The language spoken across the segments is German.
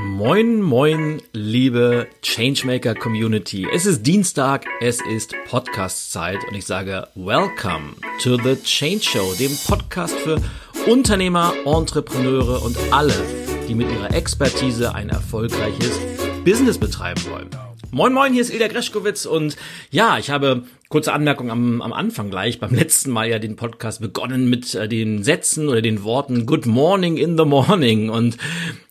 Moin, moin, liebe Changemaker Community. Es ist Dienstag, es ist Podcast-Zeit und ich sage Welcome to the Change Show, dem Podcast für Unternehmer, Entrepreneure und alle, die mit ihrer Expertise ein erfolgreiches Business betreiben wollen. Moin Moin, hier ist Ilja Greschkowitz und ja, ich habe kurze Anmerkung am, am Anfang gleich, beim letzten Mal ja den Podcast begonnen mit äh, den Sätzen oder den Worten Good Morning in the Morning und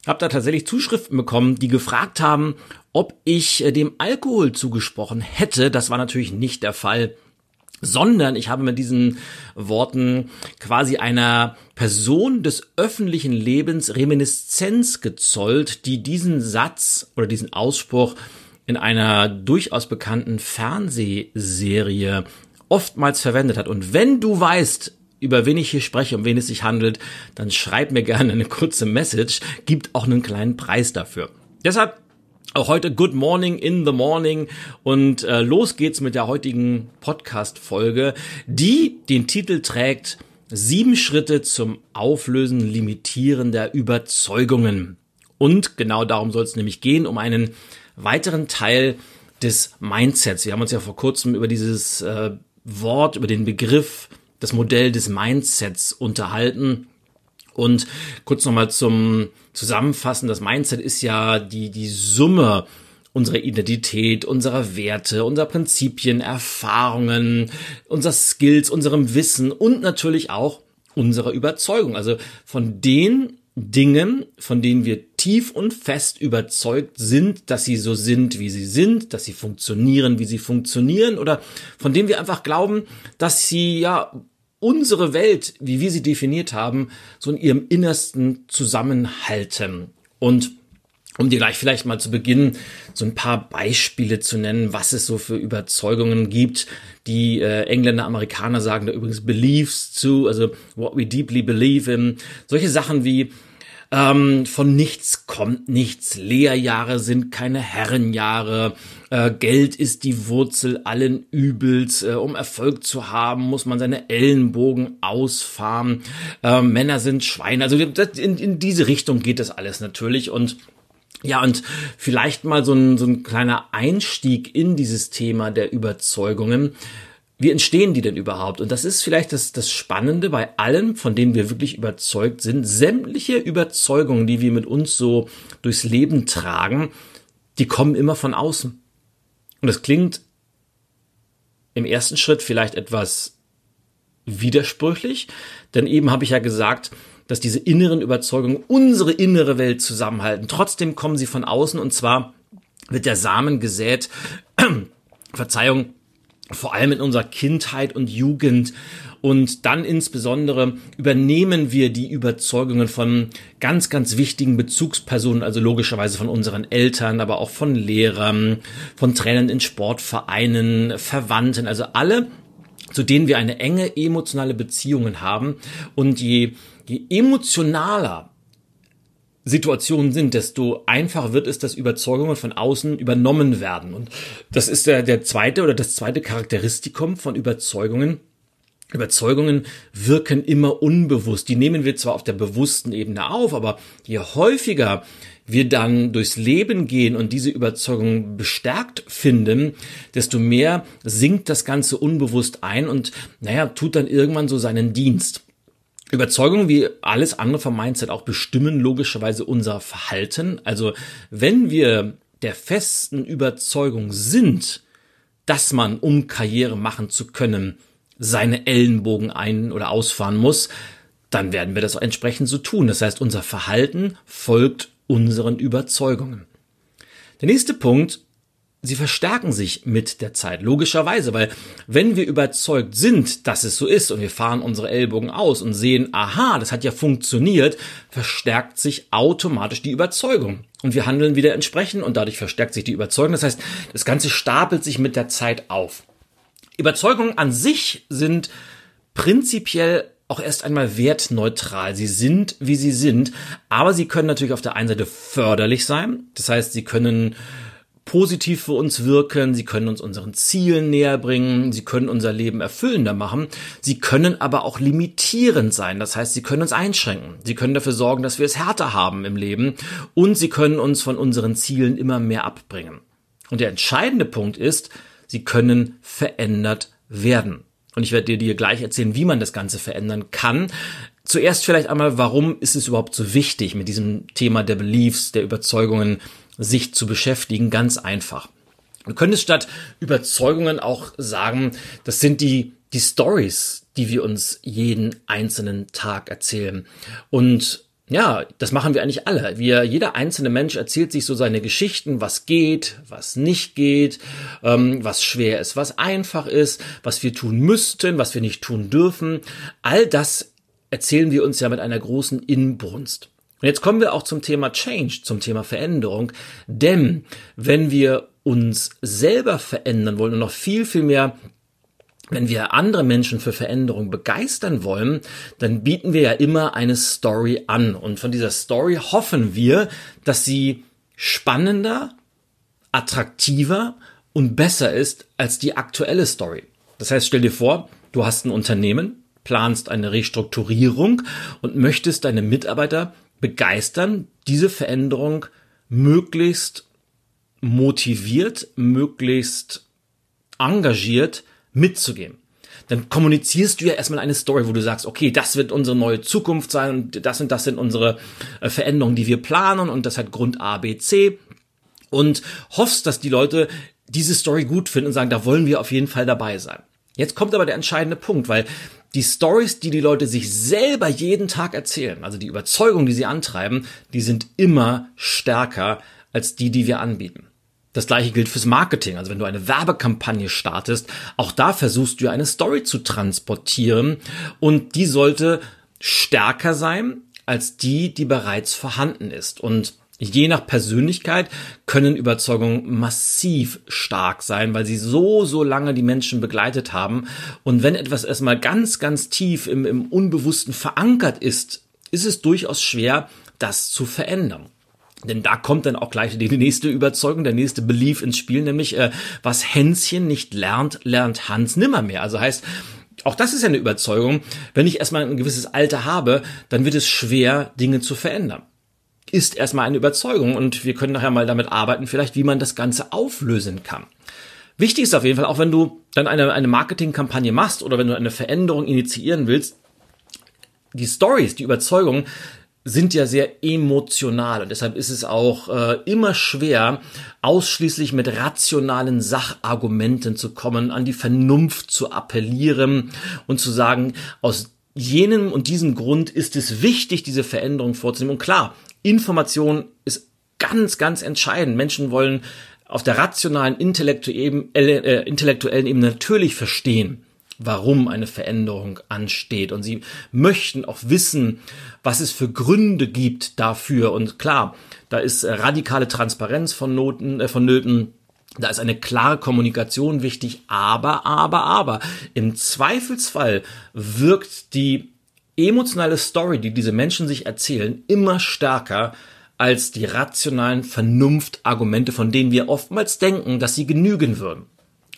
habe da tatsächlich Zuschriften bekommen, die gefragt haben, ob ich äh, dem Alkohol zugesprochen hätte. Das war natürlich nicht der Fall sondern ich habe mit diesen Worten quasi einer Person des öffentlichen Lebens Reminiszenz gezollt, die diesen Satz oder diesen Ausspruch in einer durchaus bekannten Fernsehserie oftmals verwendet hat. Und wenn du weißt, über wen ich hier spreche, um wen es sich handelt, dann schreib mir gerne eine kurze Message, gibt auch einen kleinen Preis dafür. Deshalb auch heute Good Morning in the Morning und äh, los geht's mit der heutigen Podcast-Folge, die den Titel trägt Sieben Schritte zum Auflösen limitierender Überzeugungen. Und genau darum soll es nämlich gehen, um einen weiteren Teil des Mindsets. Wir haben uns ja vor kurzem über dieses äh, Wort, über den Begriff, das Modell des Mindsets unterhalten. Und kurz nochmal zum Zusammenfassen, das Mindset ist ja die, die Summe unserer Identität, unserer Werte, unserer Prinzipien, Erfahrungen, unserer Skills, unserem Wissen und natürlich auch unserer Überzeugung. Also von den Dingen, von denen wir tief und fest überzeugt sind, dass sie so sind, wie sie sind, dass sie funktionieren, wie sie funktionieren oder von denen wir einfach glauben, dass sie ja unsere Welt, wie wir sie definiert haben, so in ihrem Innersten zusammenhalten. Und um dir gleich vielleicht mal zu Beginn so ein paar Beispiele zu nennen, was es so für Überzeugungen gibt. Die äh, Engländer, Amerikaner sagen da übrigens Beliefs zu, also what we deeply believe in. Solche Sachen wie ähm, von nichts kommt nichts. Lehrjahre sind keine Herrenjahre. Äh, Geld ist die Wurzel allen Übels. Äh, um Erfolg zu haben, muss man seine Ellenbogen ausfahren. Äh, Männer sind Schweine. Also in, in diese Richtung geht das alles natürlich und ja, und vielleicht mal so ein, so ein kleiner Einstieg in dieses Thema der Überzeugungen. Wie entstehen die denn überhaupt? Und das ist vielleicht das, das Spannende bei allem, von denen wir wirklich überzeugt sind. Sämtliche Überzeugungen, die wir mit uns so durchs Leben tragen, die kommen immer von außen. Und das klingt im ersten Schritt vielleicht etwas widersprüchlich, denn eben habe ich ja gesagt, dass diese inneren Überzeugungen unsere innere Welt zusammenhalten. Trotzdem kommen sie von außen und zwar wird der Samen gesät, Verzeihung, vor allem in unserer Kindheit und Jugend. Und dann insbesondere übernehmen wir die Überzeugungen von ganz, ganz wichtigen Bezugspersonen, also logischerweise von unseren Eltern, aber auch von Lehrern, von Trainern in Sportvereinen, Verwandten, also alle, zu denen wir eine enge emotionale Beziehungen haben. Und je, je emotionaler Situationen sind, desto einfacher wird es, dass Überzeugungen von außen übernommen werden. Und das ist der, der zweite oder das zweite Charakteristikum von Überzeugungen. Überzeugungen wirken immer unbewusst. Die nehmen wir zwar auf der bewussten Ebene auf, aber je häufiger wir dann durchs Leben gehen und diese Überzeugung bestärkt finden, desto mehr sinkt das Ganze unbewusst ein und, naja, tut dann irgendwann so seinen Dienst. Überzeugungen wie alles andere vom Mindset auch bestimmen logischerweise unser Verhalten. Also wenn wir der festen Überzeugung sind, dass man, um Karriere machen zu können, seine Ellenbogen ein- oder ausfahren muss, dann werden wir das auch entsprechend so tun. Das heißt, unser Verhalten folgt unseren Überzeugungen. Der nächste Punkt sie verstärken sich mit der Zeit, logischerweise, weil wenn wir überzeugt sind, dass es so ist und wir fahren unsere Ellbogen aus und sehen, aha, das hat ja funktioniert, verstärkt sich automatisch die Überzeugung. Und wir handeln wieder entsprechend und dadurch verstärkt sich die Überzeugung. Das heißt, das Ganze stapelt sich mit der Zeit auf. Überzeugungen an sich sind prinzipiell auch erst einmal wertneutral. Sie sind, wie sie sind, aber sie können natürlich auf der einen Seite förderlich sein. Das heißt, sie können positiv für uns wirken, sie können uns unseren Zielen näher bringen, sie können unser Leben erfüllender machen, sie können aber auch limitierend sein, das heißt, sie können uns einschränken, sie können dafür sorgen, dass wir es härter haben im Leben und sie können uns von unseren Zielen immer mehr abbringen. Und der entscheidende Punkt ist, sie können verändert werden. Und ich werde dir gleich erzählen, wie man das Ganze verändern kann. Zuerst vielleicht einmal, warum ist es überhaupt so wichtig, mit diesem Thema der Beliefs, der Überzeugungen sich zu beschäftigen? Ganz einfach. Du könntest statt Überzeugungen auch sagen, das sind die, die Stories, die wir uns jeden einzelnen Tag erzählen. Und ja, das machen wir eigentlich alle. Wir, jeder einzelne Mensch erzählt sich so seine Geschichten, was geht, was nicht geht, ähm, was schwer ist, was einfach ist, was wir tun müssten, was wir nicht tun dürfen. All das erzählen wir uns ja mit einer großen Inbrunst. Und jetzt kommen wir auch zum Thema Change, zum Thema Veränderung. Denn wenn wir uns selber verändern wollen und noch viel, viel mehr wenn wir andere Menschen für Veränderung begeistern wollen, dann bieten wir ja immer eine Story an. Und von dieser Story hoffen wir, dass sie spannender, attraktiver und besser ist als die aktuelle Story. Das heißt, stell dir vor, du hast ein Unternehmen, planst eine Restrukturierung und möchtest deine Mitarbeiter begeistern, diese Veränderung möglichst motiviert, möglichst engagiert mitzugehen. Dann kommunizierst du ja erstmal eine Story, wo du sagst, okay, das wird unsere neue Zukunft sein und das und das sind unsere äh, Veränderungen, die wir planen und das hat Grund A, B, C und hoffst, dass die Leute diese Story gut finden und sagen, da wollen wir auf jeden Fall dabei sein. Jetzt kommt aber der entscheidende Punkt, weil die Stories, die die Leute sich selber jeden Tag erzählen, also die Überzeugung, die sie antreiben, die sind immer stärker als die, die wir anbieten. Das gleiche gilt fürs Marketing. Also wenn du eine Werbekampagne startest, auch da versuchst du eine Story zu transportieren und die sollte stärker sein als die, die bereits vorhanden ist. Und je nach Persönlichkeit können Überzeugungen massiv stark sein, weil sie so, so lange die Menschen begleitet haben. Und wenn etwas erstmal ganz, ganz tief im, im Unbewussten verankert ist, ist es durchaus schwer, das zu verändern. Denn da kommt dann auch gleich die nächste Überzeugung, der nächste Belief ins Spiel, nämlich äh, was Hänschen nicht lernt, lernt Hans nimmermehr. Also heißt, auch das ist ja eine Überzeugung. Wenn ich erstmal ein gewisses Alter habe, dann wird es schwer, Dinge zu verändern. Ist erstmal eine Überzeugung und wir können nachher mal damit arbeiten, vielleicht wie man das Ganze auflösen kann. Wichtig ist auf jeden Fall, auch wenn du dann eine, eine Marketingkampagne machst oder wenn du eine Veränderung initiieren willst, die Stories, die Überzeugungen sind ja sehr emotional und deshalb ist es auch äh, immer schwer, ausschließlich mit rationalen Sachargumenten zu kommen, an die Vernunft zu appellieren und zu sagen, aus jenem und diesem Grund ist es wichtig, diese Veränderung vorzunehmen. Und klar, Information ist ganz, ganz entscheidend. Menschen wollen auf der rationalen, intellektuellen, äh, intellektuellen Ebene natürlich verstehen, warum eine Veränderung ansteht. Und sie möchten auch wissen, was es für Gründe gibt dafür. Und klar, da ist radikale Transparenz von Noten, äh, vonnöten. Da ist eine klare Kommunikation wichtig, aber, aber, aber im Zweifelsfall wirkt die emotionale Story, die diese Menschen sich erzählen, immer stärker als die rationalen Vernunftargumente, von denen wir oftmals denken, dass sie genügen würden.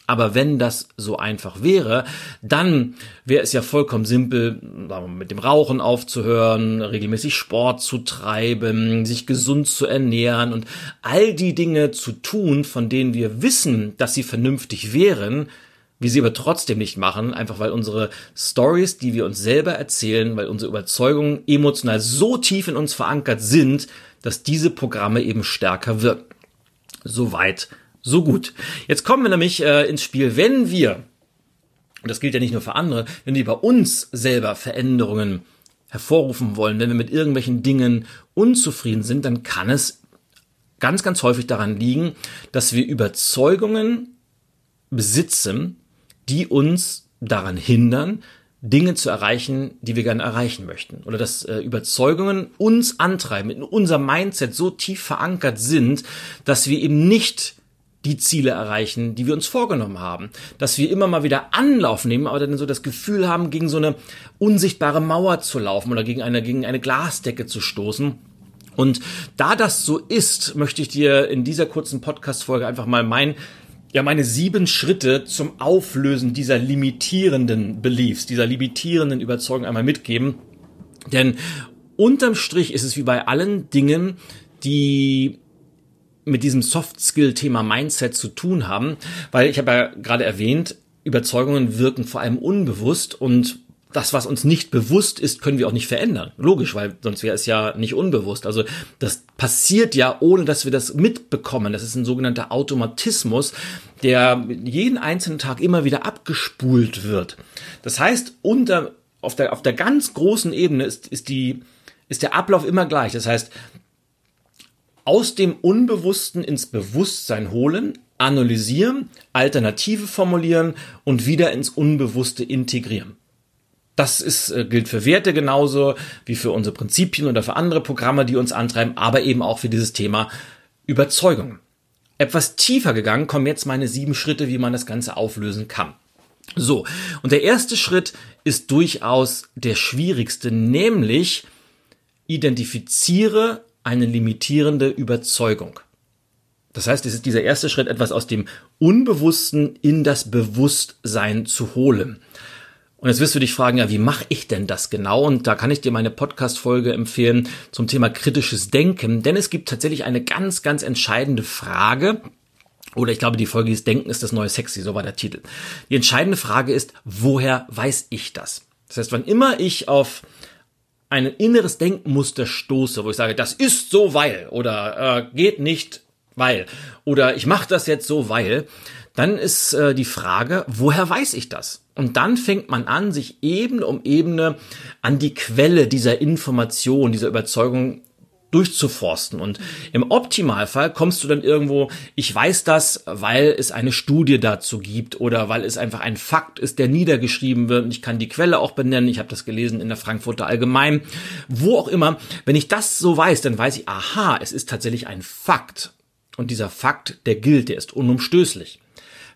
Aber wenn das so einfach wäre, dann wäre es ja vollkommen simpel, mit dem Rauchen aufzuhören, regelmäßig Sport zu treiben, sich gesund zu ernähren und all die Dinge zu tun, von denen wir wissen, dass sie vernünftig wären, wir sie aber trotzdem nicht machen, einfach weil unsere Stories, die wir uns selber erzählen, weil unsere Überzeugungen emotional so tief in uns verankert sind, dass diese Programme eben stärker wirken. Soweit so gut. Jetzt kommen wir nämlich äh, ins Spiel, wenn wir, und das gilt ja nicht nur für andere, wenn wir bei uns selber Veränderungen hervorrufen wollen, wenn wir mit irgendwelchen Dingen unzufrieden sind, dann kann es ganz, ganz häufig daran liegen, dass wir Überzeugungen besitzen, die uns daran hindern, Dinge zu erreichen, die wir gerne erreichen möchten. Oder dass äh, Überzeugungen uns antreiben, in unser Mindset so tief verankert sind, dass wir eben nicht die Ziele erreichen, die wir uns vorgenommen haben. Dass wir immer mal wieder Anlauf nehmen, aber dann so das Gefühl haben, gegen so eine unsichtbare Mauer zu laufen oder gegen eine, gegen eine Glasdecke zu stoßen Und da das so ist, möchte ich dir in dieser kurzen Podcast-Folge einfach mal mein ja meine sieben Schritte zum Auflösen dieser limitierenden Beliefs, dieser limitierenden Überzeugung einmal mitgeben. Denn unterm Strich ist es wie bei allen Dingen, die mit diesem Soft-Skill-Thema Mindset zu tun haben, weil ich habe ja gerade erwähnt, Überzeugungen wirken vor allem unbewusst und das, was uns nicht bewusst ist, können wir auch nicht verändern. Logisch, weil sonst wäre es ja nicht unbewusst. Also das passiert ja, ohne dass wir das mitbekommen. Das ist ein sogenannter Automatismus, der jeden einzelnen Tag immer wieder abgespult wird. Das heißt, unter, auf der, auf der ganz großen Ebene ist, ist die, ist der Ablauf immer gleich. Das heißt, aus dem Unbewussten ins Bewusstsein holen, analysieren, Alternative formulieren und wieder ins Unbewusste integrieren. Das ist, äh, gilt für Werte genauso wie für unsere Prinzipien oder für andere Programme, die uns antreiben, aber eben auch für dieses Thema Überzeugung. Etwas tiefer gegangen kommen jetzt meine sieben Schritte, wie man das Ganze auflösen kann. So, und der erste Schritt ist durchaus der schwierigste, nämlich identifiziere eine limitierende Überzeugung. Das heißt, es ist dieser erste Schritt, etwas aus dem Unbewussten in das Bewusstsein zu holen. Und jetzt wirst du dich fragen, ja, wie mache ich denn das genau? Und da kann ich dir meine Podcast-Folge empfehlen zum Thema kritisches Denken, denn es gibt tatsächlich eine ganz, ganz entscheidende Frage. Oder ich glaube, die Folge ist Denken ist das neue Sexy, so war der Titel. Die entscheidende Frage ist, woher weiß ich das? Das heißt, wann immer ich auf ein inneres Denkmuster stoße, wo ich sage, das ist so weil oder äh, geht nicht weil oder ich mache das jetzt so weil, dann ist äh, die Frage, woher weiß ich das? Und dann fängt man an, sich Ebene um Ebene an die Quelle dieser Information, dieser Überzeugung durchzuforsten. Und im Optimalfall kommst du dann irgendwo, ich weiß das, weil es eine Studie dazu gibt oder weil es einfach ein Fakt ist, der niedergeschrieben wird. Und ich kann die Quelle auch benennen. Ich habe das gelesen in der Frankfurter Allgemein. Wo auch immer. Wenn ich das so weiß, dann weiß ich, aha, es ist tatsächlich ein Fakt. Und dieser Fakt, der gilt, der ist unumstößlich.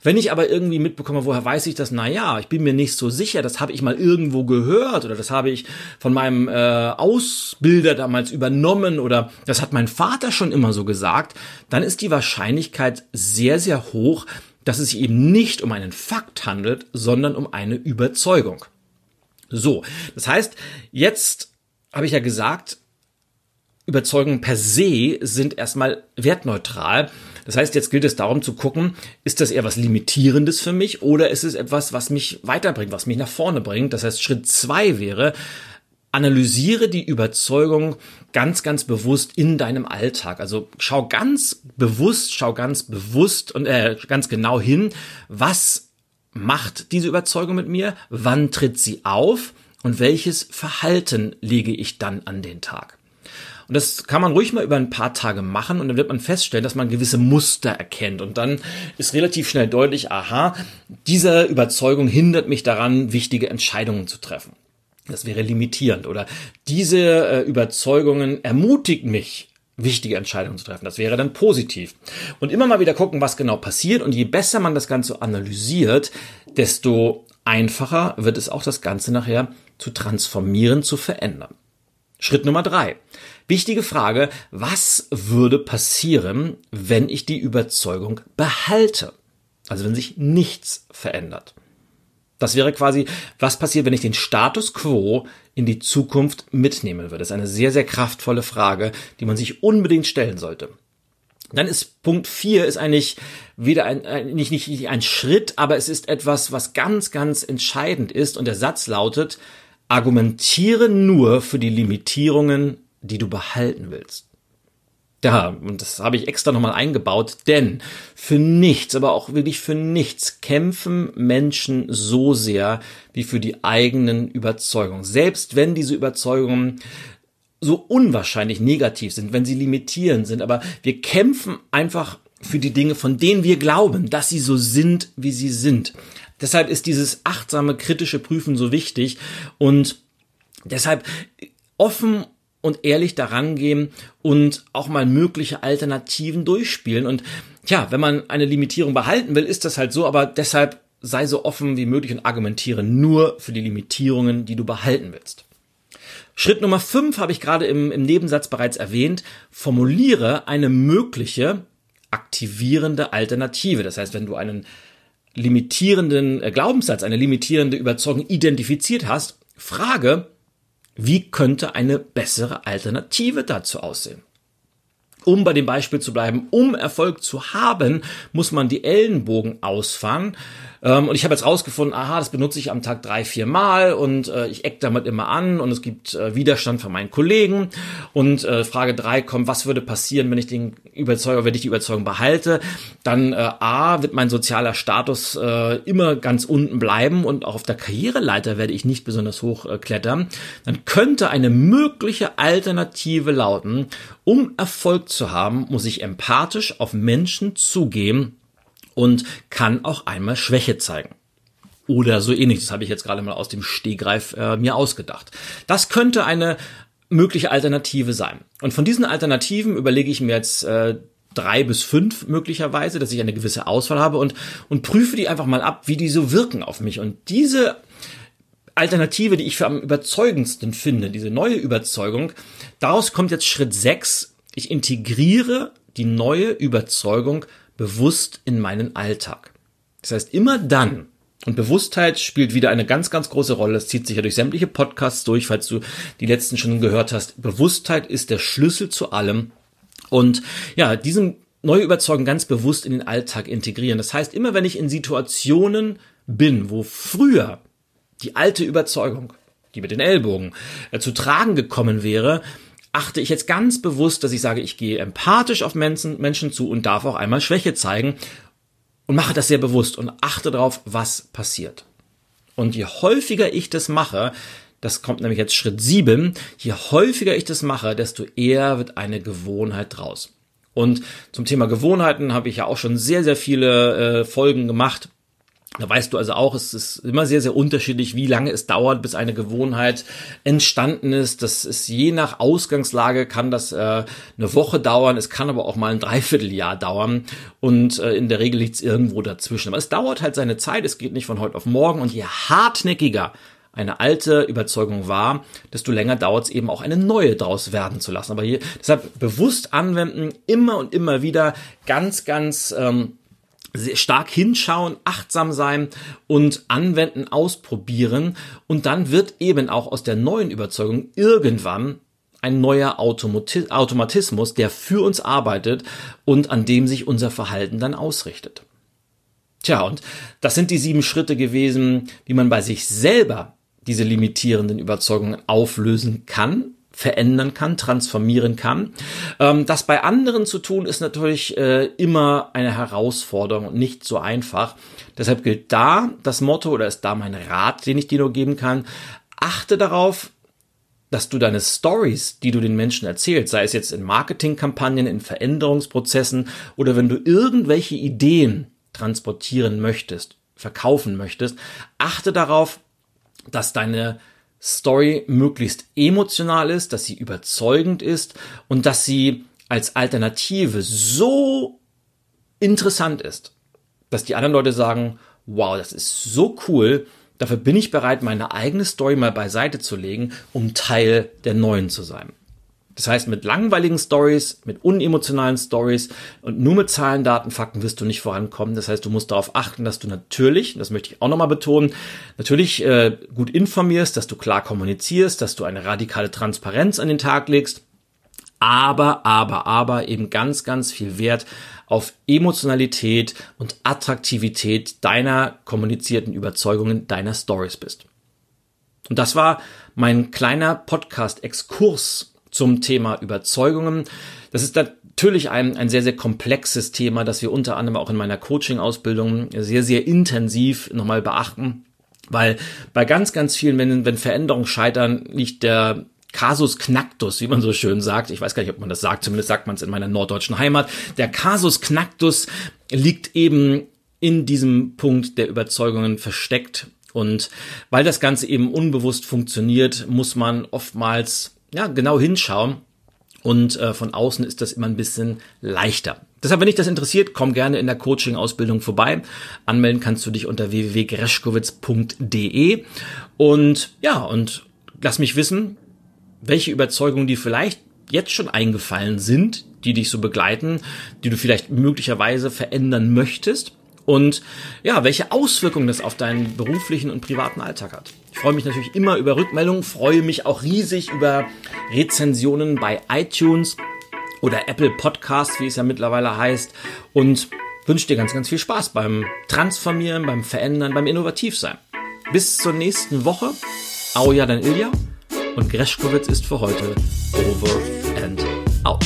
Wenn ich aber irgendwie mitbekomme, woher weiß ich das? Na ja, ich bin mir nicht so sicher, das habe ich mal irgendwo gehört oder das habe ich von meinem äh, Ausbilder damals übernommen oder das hat mein Vater schon immer so gesagt, dann ist die Wahrscheinlichkeit sehr, sehr hoch, dass es sich eben nicht um einen Fakt handelt, sondern um eine Überzeugung. So, das heißt, jetzt habe ich ja gesagt, Überzeugungen per se sind erstmal wertneutral. Das heißt, jetzt gilt es darum zu gucken, ist das eher was Limitierendes für mich oder ist es etwas, was mich weiterbringt, was mich nach vorne bringt? Das heißt, Schritt zwei wäre, analysiere die Überzeugung ganz, ganz bewusst in deinem Alltag. Also schau ganz bewusst, schau ganz bewusst und äh, ganz genau hin, was macht diese Überzeugung mit mir, wann tritt sie auf und welches Verhalten lege ich dann an den Tag. Und das kann man ruhig mal über ein paar Tage machen und dann wird man feststellen, dass man gewisse Muster erkennt. Und dann ist relativ schnell deutlich, aha, diese Überzeugung hindert mich daran, wichtige Entscheidungen zu treffen. Das wäre limitierend. Oder diese äh, Überzeugungen ermutigen mich, wichtige Entscheidungen zu treffen. Das wäre dann positiv. Und immer mal wieder gucken, was genau passiert. Und je besser man das Ganze analysiert, desto einfacher wird es auch das Ganze nachher zu transformieren, zu verändern. Schritt Nummer drei. Wichtige Frage, was würde passieren, wenn ich die Überzeugung behalte? Also wenn sich nichts verändert. Das wäre quasi, was passiert, wenn ich den Status quo in die Zukunft mitnehmen würde? Das ist eine sehr, sehr kraftvolle Frage, die man sich unbedingt stellen sollte. Dann ist Punkt vier ist eigentlich wieder ein, ein nicht, nicht, nicht ein Schritt, aber es ist etwas, was ganz, ganz entscheidend ist. Und der Satz lautet, Argumentiere nur für die Limitierungen, die du behalten willst. Ja, und das habe ich extra nochmal eingebaut, denn für nichts, aber auch wirklich für nichts kämpfen Menschen so sehr wie für die eigenen Überzeugungen. Selbst wenn diese Überzeugungen so unwahrscheinlich negativ sind, wenn sie limitierend sind, aber wir kämpfen einfach für die Dinge, von denen wir glauben, dass sie so sind, wie sie sind. Deshalb ist dieses achtsame, kritische Prüfen so wichtig und deshalb offen und ehrlich daran gehen und auch mal mögliche Alternativen durchspielen. Und ja, wenn man eine Limitierung behalten will, ist das halt so, aber deshalb sei so offen wie möglich und argumentiere nur für die Limitierungen, die du behalten willst. Schritt Nummer fünf habe ich gerade im, im Nebensatz bereits erwähnt. Formuliere eine mögliche aktivierende Alternative. Das heißt, wenn du einen limitierenden äh, Glaubenssatz, eine limitierende Überzeugung identifiziert hast, frage, wie könnte eine bessere Alternative dazu aussehen? Um bei dem Beispiel zu bleiben, um Erfolg zu haben, muss man die Ellenbogen ausfahren. Ähm, und ich habe jetzt rausgefunden, aha, das benutze ich am Tag drei, vier Mal und äh, ich eck damit immer an und es gibt äh, Widerstand von meinen Kollegen. Und äh, Frage drei kommt, was würde passieren, wenn ich den Überzeuger, wenn ich die Überzeugung behalte? Dann äh, A, wird mein sozialer Status äh, immer ganz unten bleiben und auch auf der Karriereleiter werde ich nicht besonders hoch äh, klettern. Dann könnte eine mögliche Alternative lauten, um Erfolg zu haben, muss ich empathisch auf Menschen zugehen und kann auch einmal Schwäche zeigen. Oder so ähnlich. Das habe ich jetzt gerade mal aus dem Stehgreif äh, mir ausgedacht. Das könnte eine mögliche Alternative sein. Und von diesen Alternativen überlege ich mir jetzt äh, drei bis fünf möglicherweise, dass ich eine gewisse Auswahl habe und, und prüfe die einfach mal ab, wie die so wirken auf mich. Und diese Alternative, die ich für am überzeugendsten finde, diese neue Überzeugung, daraus kommt jetzt Schritt sechs. Ich integriere die neue Überzeugung bewusst in meinen Alltag. Das heißt, immer dann, und Bewusstheit spielt wieder eine ganz, ganz große Rolle. Es zieht sich ja durch sämtliche Podcasts durch, falls du die letzten schon gehört hast. Bewusstheit ist der Schlüssel zu allem. Und ja, diesen neue Überzeugung ganz bewusst in den Alltag integrieren. Das heißt, immer wenn ich in Situationen bin, wo früher die alte Überzeugung, die mit den Ellbogen, äh, zu tragen gekommen wäre, achte ich jetzt ganz bewusst, dass ich sage, ich gehe empathisch auf Menschen, Menschen zu und darf auch einmal Schwäche zeigen und mache das sehr bewusst und achte darauf, was passiert. Und je häufiger ich das mache, das kommt nämlich jetzt Schritt sieben, je häufiger ich das mache, desto eher wird eine Gewohnheit draus. Und zum Thema Gewohnheiten habe ich ja auch schon sehr, sehr viele äh, Folgen gemacht. Da weißt du also auch, es ist immer sehr, sehr unterschiedlich, wie lange es dauert, bis eine Gewohnheit entstanden ist. Das ist je nach Ausgangslage kann das äh, eine Woche dauern, es kann aber auch mal ein Dreivierteljahr dauern und äh, in der Regel liegt es irgendwo dazwischen. Aber es dauert halt seine Zeit, es geht nicht von heute auf morgen und je hartnäckiger eine alte Überzeugung war, desto länger dauert es eben auch eine neue draus werden zu lassen. Aber hier deshalb bewusst anwenden, immer und immer wieder ganz, ganz ähm, stark hinschauen, achtsam sein und anwenden, ausprobieren. Und dann wird eben auch aus der neuen Überzeugung irgendwann ein neuer Automatismus, der für uns arbeitet und an dem sich unser Verhalten dann ausrichtet. Tja, und das sind die sieben Schritte gewesen, wie man bei sich selber diese limitierenden Überzeugungen auflösen kann verändern kann, transformieren kann. Ähm, das bei anderen zu tun, ist natürlich äh, immer eine Herausforderung und nicht so einfach. Deshalb gilt da das Motto oder ist da mein Rat, den ich dir nur geben kann. Achte darauf, dass du deine Stories, die du den Menschen erzählst, sei es jetzt in Marketingkampagnen, in Veränderungsprozessen oder wenn du irgendwelche Ideen transportieren möchtest, verkaufen möchtest, achte darauf, dass deine Story möglichst emotional ist, dass sie überzeugend ist und dass sie als Alternative so interessant ist, dass die anderen Leute sagen, wow, das ist so cool, dafür bin ich bereit, meine eigene Story mal beiseite zu legen, um Teil der neuen zu sein. Das heißt, mit langweiligen Stories, mit unemotionalen Stories und nur mit Zahlen, Daten, Fakten wirst du nicht vorankommen. Das heißt, du musst darauf achten, dass du natürlich, das möchte ich auch nochmal betonen, natürlich äh, gut informierst, dass du klar kommunizierst, dass du eine radikale Transparenz an den Tag legst, aber, aber, aber eben ganz, ganz viel Wert auf Emotionalität und Attraktivität deiner kommunizierten Überzeugungen, deiner Stories bist. Und das war mein kleiner Podcast-Exkurs zum Thema Überzeugungen. Das ist natürlich ein, ein sehr, sehr komplexes Thema, das wir unter anderem auch in meiner Coaching-Ausbildung sehr, sehr intensiv nochmal beachten. Weil bei ganz, ganz vielen, wenn, wenn Veränderungen scheitern, liegt der Casus Knactus, wie man so schön sagt. Ich weiß gar nicht, ob man das sagt, zumindest sagt man es in meiner norddeutschen Heimat. Der Casus Knactus liegt eben in diesem Punkt der Überzeugungen versteckt. Und weil das Ganze eben unbewusst funktioniert, muss man oftmals ja, genau hinschauen. Und äh, von außen ist das immer ein bisschen leichter. Deshalb, wenn dich das interessiert, komm gerne in der Coaching-Ausbildung vorbei. Anmelden kannst du dich unter www.greschkowitz.de. Und ja, und lass mich wissen, welche Überzeugungen dir vielleicht jetzt schon eingefallen sind, die dich so begleiten, die du vielleicht möglicherweise verändern möchtest und ja, welche Auswirkungen das auf deinen beruflichen und privaten Alltag hat. Freue mich natürlich immer über Rückmeldungen, freue mich auch riesig über Rezensionen bei iTunes oder Apple Podcasts, wie es ja mittlerweile heißt und wünsche dir ganz, ganz viel Spaß beim Transformieren, beim Verändern, beim Innovativsein. Bis zur nächsten Woche. Auja, dein Ilja. Und Greschkowitz ist für heute over and out.